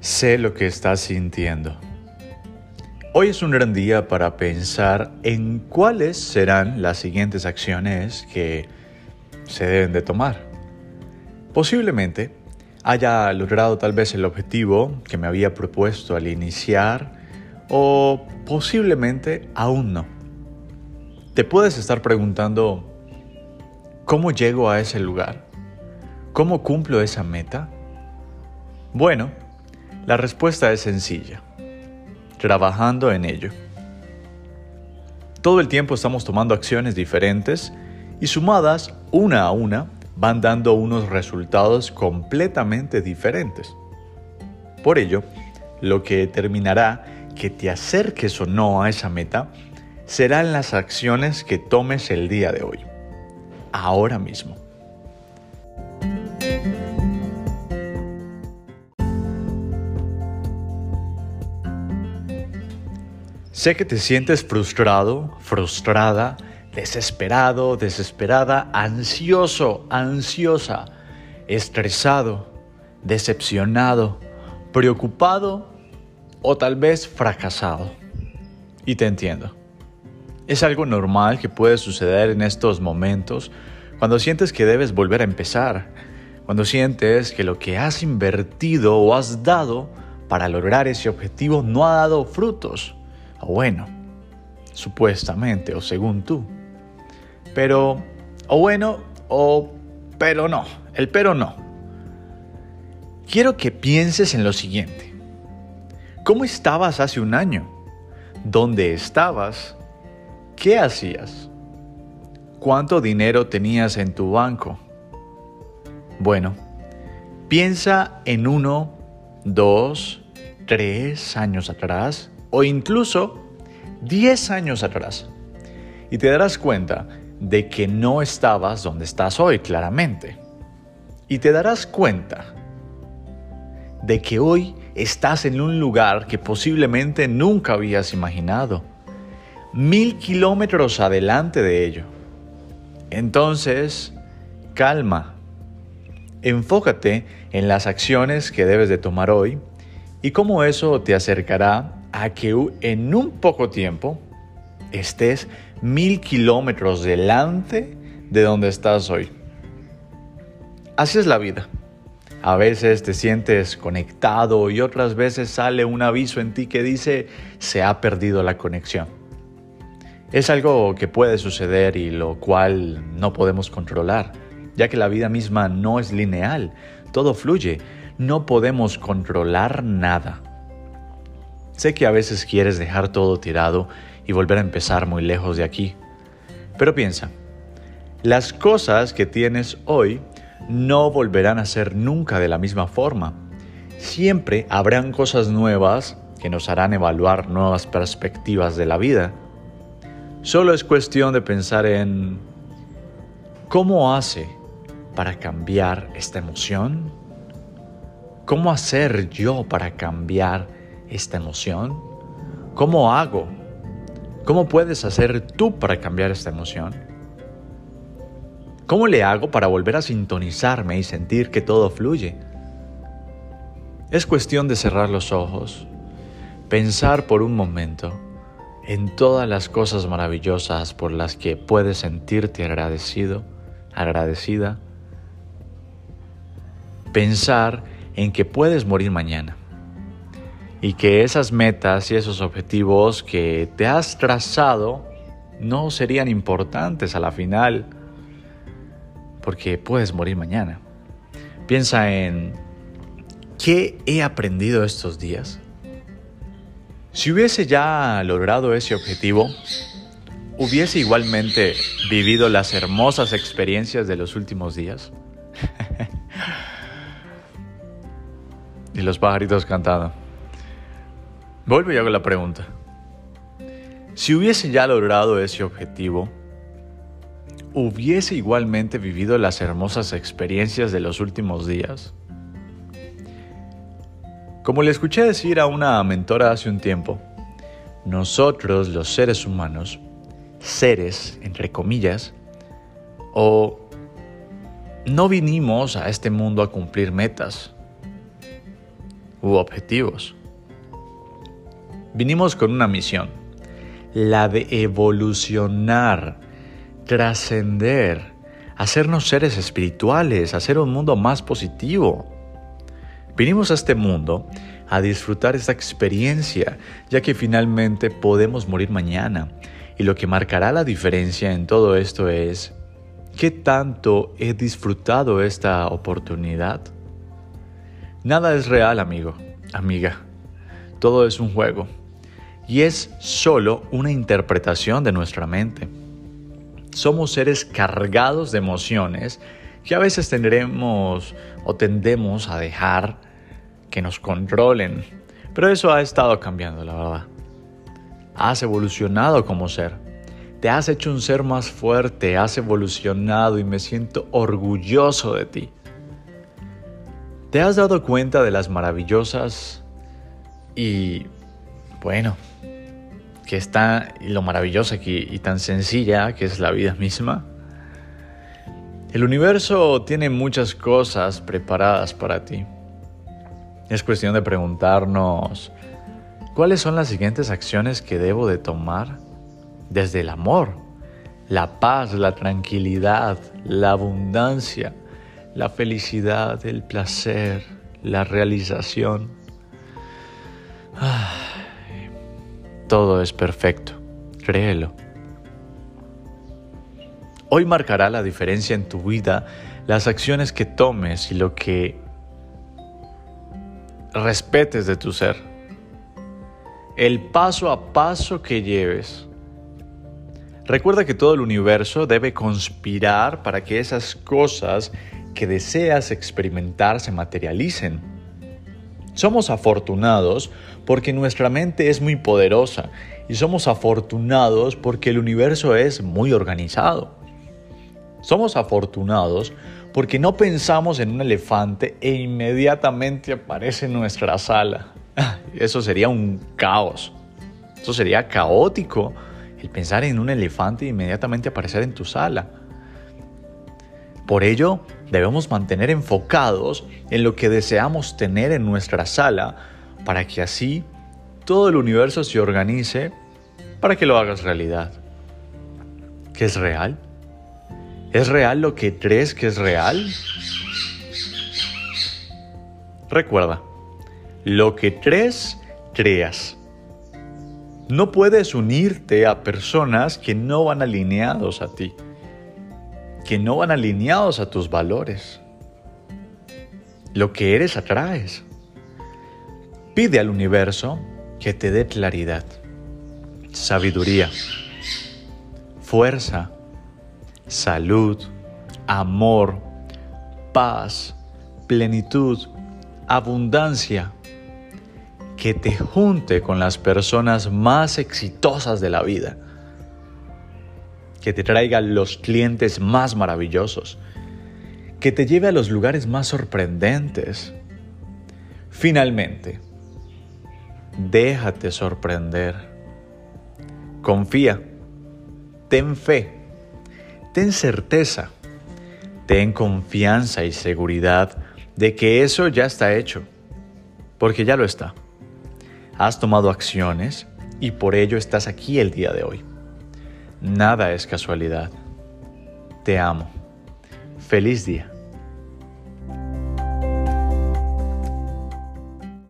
Sé lo que estás sintiendo. Hoy es un gran día para pensar en cuáles serán las siguientes acciones que se deben de tomar. Posiblemente haya logrado tal vez el objetivo que me había propuesto al iniciar o posiblemente aún no. Te puedes estar preguntando, ¿cómo llego a ese lugar? ¿Cómo cumplo esa meta? Bueno, la respuesta es sencilla, trabajando en ello. Todo el tiempo estamos tomando acciones diferentes y sumadas una a una van dando unos resultados completamente diferentes. Por ello, lo que determinará que te acerques o no a esa meta serán las acciones que tomes el día de hoy, ahora mismo. Sé que te sientes frustrado, frustrada, desesperado, desesperada, ansioso, ansiosa, estresado, decepcionado, preocupado o tal vez fracasado. Y te entiendo. Es algo normal que puede suceder en estos momentos cuando sientes que debes volver a empezar, cuando sientes que lo que has invertido o has dado para lograr ese objetivo no ha dado frutos o bueno, supuestamente o según tú. Pero, o bueno, o pero no, el pero no. Quiero que pienses en lo siguiente. ¿Cómo estabas hace un año? ¿Dónde estabas? ¿Qué hacías? ¿Cuánto dinero tenías en tu banco? Bueno, piensa en uno, dos, tres años atrás o incluso 10 años atrás. Y te darás cuenta de que no estabas donde estás hoy, claramente. Y te darás cuenta de que hoy estás en un lugar que posiblemente nunca habías imaginado, mil kilómetros adelante de ello. Entonces, calma, enfócate en las acciones que debes de tomar hoy y cómo eso te acercará a que en un poco tiempo estés mil kilómetros delante de donde estás hoy. Así es la vida. A veces te sientes conectado y otras veces sale un aviso en ti que dice se ha perdido la conexión. Es algo que puede suceder y lo cual no podemos controlar, ya que la vida misma no es lineal, todo fluye, no podemos controlar nada. Sé que a veces quieres dejar todo tirado y volver a empezar muy lejos de aquí. Pero piensa, las cosas que tienes hoy no volverán a ser nunca de la misma forma. Siempre habrán cosas nuevas que nos harán evaluar nuevas perspectivas de la vida. Solo es cuestión de pensar en cómo hace para cambiar esta emoción. ¿Cómo hacer yo para cambiar esta emoción? ¿Cómo hago? ¿Cómo puedes hacer tú para cambiar esta emoción? ¿Cómo le hago para volver a sintonizarme y sentir que todo fluye? Es cuestión de cerrar los ojos, pensar por un momento en todas las cosas maravillosas por las que puedes sentirte agradecido, agradecida. Pensar en que puedes morir mañana y que esas metas y esos objetivos que te has trazado no serían importantes a la final porque puedes morir mañana. Piensa en qué he aprendido estos días. Si hubiese ya logrado ese objetivo, hubiese igualmente vivido las hermosas experiencias de los últimos días. y los pajaritos cantando. Vuelvo y hago la pregunta. Si hubiese ya logrado ese objetivo, ¿hubiese igualmente vivido las hermosas experiencias de los últimos días? Como le escuché decir a una mentora hace un tiempo, nosotros los seres humanos, seres entre comillas, o no vinimos a este mundo a cumplir metas, u objetivos. Vinimos con una misión, la de evolucionar, trascender, hacernos seres espirituales, hacer un mundo más positivo. Vinimos a este mundo a disfrutar esta experiencia, ya que finalmente podemos morir mañana. Y lo que marcará la diferencia en todo esto es qué tanto he disfrutado esta oportunidad. Nada es real, amigo, amiga. Todo es un juego. Y es solo una interpretación de nuestra mente. Somos seres cargados de emociones que a veces tendremos o tendemos a dejar que nos controlen. Pero eso ha estado cambiando, la verdad. Has evolucionado como ser. Te has hecho un ser más fuerte, has evolucionado y me siento orgulloso de ti. ¿Te has dado cuenta de las maravillosas y, bueno, que está lo maravillosa y tan sencilla que es la vida misma? El universo tiene muchas cosas preparadas para ti. Es cuestión de preguntarnos, ¿cuáles son las siguientes acciones que debo de tomar desde el amor, la paz, la tranquilidad, la abundancia, la felicidad, el placer, la realización? Todo es perfecto, créelo. Hoy marcará la diferencia en tu vida las acciones que tomes y lo que respetes de tu ser. El paso a paso que lleves. Recuerda que todo el universo debe conspirar para que esas cosas que deseas experimentar se materialicen. Somos afortunados porque nuestra mente es muy poderosa y somos afortunados porque el universo es muy organizado. Somos afortunados porque no pensamos en un elefante e inmediatamente aparece en nuestra sala. Eso sería un caos. Eso sería caótico el pensar en un elefante e inmediatamente aparecer en tu sala. Por ello, debemos mantener enfocados en lo que deseamos tener en nuestra sala para que así todo el universo se organice para que lo hagas realidad. ¿Qué es real? ¿Es real lo que crees que es real? Recuerda, lo que crees, creas. No puedes unirte a personas que no van alineados a ti, que no van alineados a tus valores. Lo que eres atraes. Pide al universo que te dé claridad, sabiduría, fuerza, salud, amor, paz, plenitud, abundancia, que te junte con las personas más exitosas de la vida, que te traiga los clientes más maravillosos, que te lleve a los lugares más sorprendentes. Finalmente, déjate sorprender. Confía, ten fe ten certeza, ten confianza y seguridad de que eso ya está hecho, porque ya lo está. Has tomado acciones y por ello estás aquí el día de hoy. Nada es casualidad. Te amo. Feliz día.